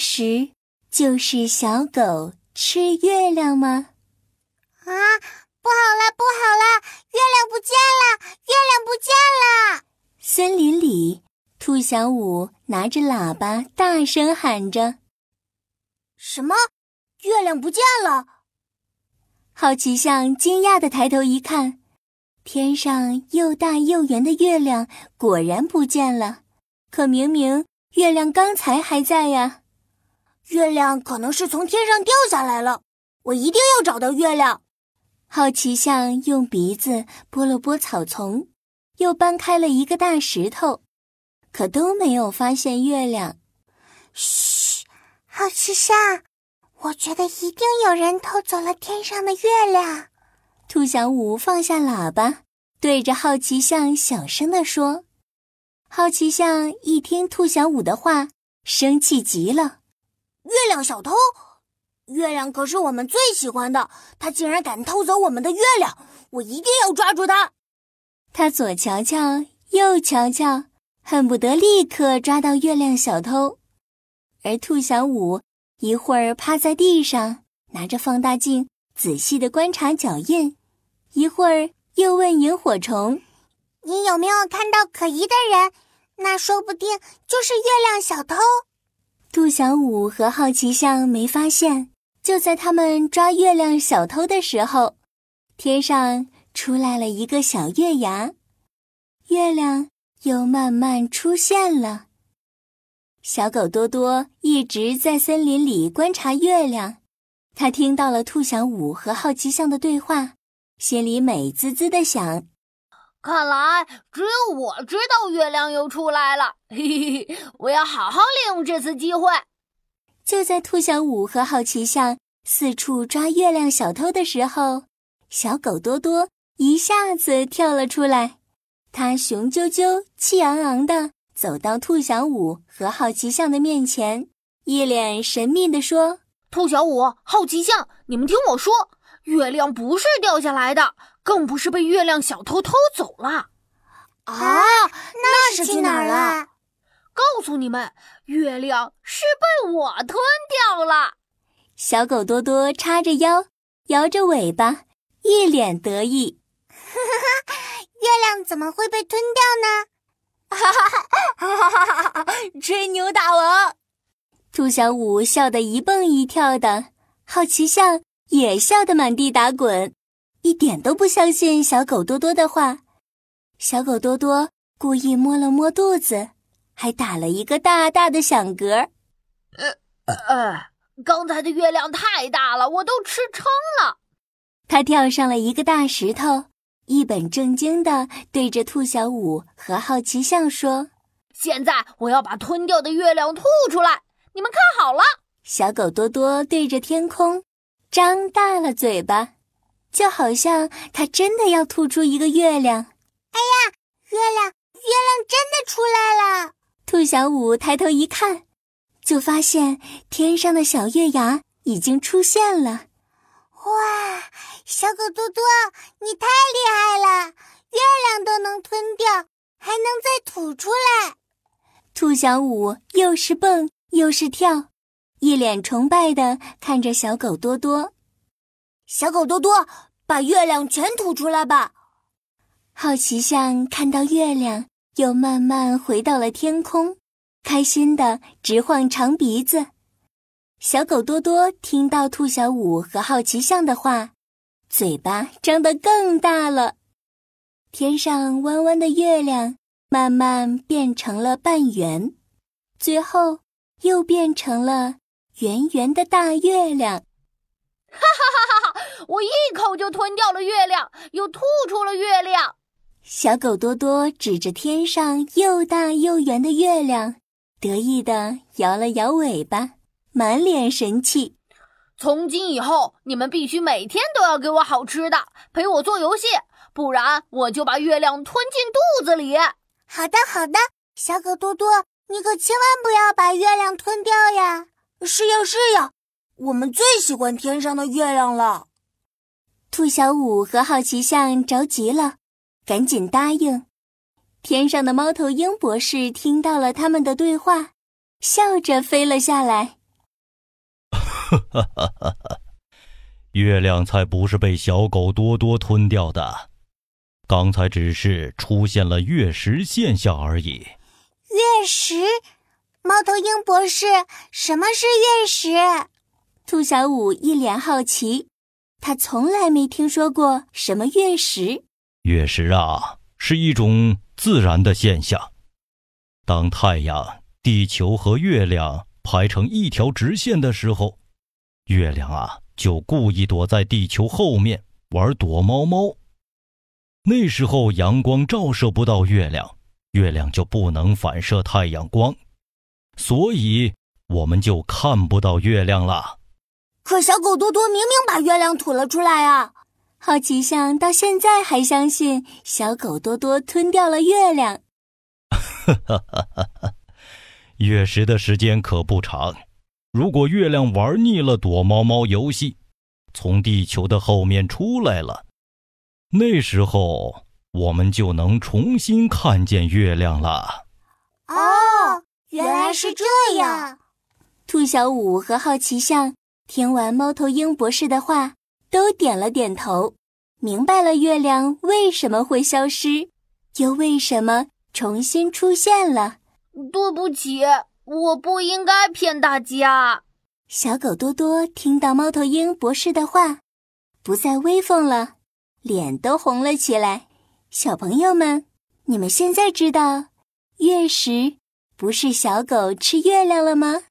时就是小狗吃月亮吗？啊，不好了，不好了，月亮不见了，月亮不见了！森林里，兔小五拿着喇叭大声喊着：“什么？月亮不见了？”好奇象惊讶的抬头一看，天上又大又圆的月亮果然不见了。可明明月亮刚才还在呀！月亮可能是从天上掉下来了，我一定要找到月亮。好奇象用鼻子拨了拨草丛，又搬开了一个大石头，可都没有发现月亮。嘘，好奇象，我觉得一定有人偷走了天上的月亮。兔小五放下喇叭，对着好奇象小声地说：“好奇象一听兔小五的话，生气极了。月亮小偷！”月亮可是我们最喜欢的，他竟然敢偷走我们的月亮！我一定要抓住他！他左瞧瞧，右瞧瞧，恨不得立刻抓到月亮小偷。而兔小五一会儿趴在地上，拿着放大镜仔细的观察脚印，一会儿又问萤火虫：“你有没有看到可疑的人？那说不定就是月亮小偷。”兔小五和好奇象没发现。就在他们抓月亮小偷的时候，天上出来了一个小月牙，月亮又慢慢出现了。小狗多多一直在森林里观察月亮，他听到了兔小五和好奇象的对话，心里美滋滋的想：看来只有我知道月亮又出来了，嘿嘿嘿，我要好好利用这次机会。就在兔小五和好奇象四处抓月亮小偷的时候，小狗多多一下子跳了出来。它雄赳赳、气昂昂的走到兔小五和好奇象的面前，一脸神秘的说：“兔小五、好奇象，你们听我说，月亮不是掉下来的，更不是被月亮小偷偷走了。啊，那是去哪儿了？”告诉你们，月亮是被我吞掉了。小狗多多叉着腰，摇着尾巴，一脸得意。月亮怎么会被吞掉呢？哈哈哈哈哈哈！吹牛大王，兔小五笑得一蹦一跳的，好奇象也笑得满地打滚，一点都不相信小狗多多的话。小狗多多故意摸了摸肚子。还打了一个大大的响嗝。呃呃，刚才的月亮太大了，我都吃撑了。他跳上了一个大石头，一本正经的对着兔小五和好奇象说：“现在我要把吞掉的月亮吐出来，你们看好了。”小狗多多对着天空张大了嘴巴，就好像它真的要吐出一个月亮。哎呀，月亮，月亮真的出来了！兔小五抬头一看，就发现天上的小月牙已经出现了。哇，小狗多多，你太厉害了！月亮都能吞掉，还能再吐出来。兔小五又是蹦又是跳，一脸崇拜的看着小狗多多。小狗多多，把月亮全吐出来吧！好奇象看到月亮。又慢慢回到了天空，开心的直晃长鼻子。小狗多多听到兔小五和好奇象的话，嘴巴张得更大了。天上弯弯的月亮慢慢变成了半圆，最后又变成了圆圆的大月亮。哈哈哈哈哈！我一口就吞掉了月亮，又吐出了月亮。小狗多多指着天上又大又圆的月亮，得意地摇了摇尾巴，满脸神气。从今以后，你们必须每天都要给我好吃的，陪我做游戏，不然我就把月亮吞进肚子里。好的，好的，小狗多多，你可千万不要把月亮吞掉呀！是呀，是呀，我们最喜欢天上的月亮了。兔小五和好奇象着急了。赶紧答应！天上的猫头鹰博士听到了他们的对话，笑着飞了下来，哈哈哈哈哈！月亮才不是被小狗多多吞掉的，刚才只是出现了月食现象而已。月食？猫头鹰博士，什么是月食？兔小五一脸好奇，他从来没听说过什么月食。月食啊，是一种自然的现象。当太阳、地球和月亮排成一条直线的时候，月亮啊就故意躲在地球后面玩躲猫猫。那时候阳光照射不到月亮，月亮就不能反射太阳光，所以我们就看不到月亮了。可小狗多多明明把月亮吐了出来啊！好奇象到现在还相信小狗多多吞掉了月亮。哈哈哈哈哈！月食的时间可不长，如果月亮玩腻了躲猫猫游戏，从地球的后面出来了，那时候我们就能重新看见月亮了。哦，原来是这样。兔小五和好奇象。听完猫头鹰博士的话，都点了点头，明白了月亮为什么会消失，又为什么重新出现了。对不起，我不应该骗大家。小狗多多听到猫头鹰博士的话，不再威风了，脸都红了起来。小朋友们，你们现在知道月食不是小狗吃月亮了吗？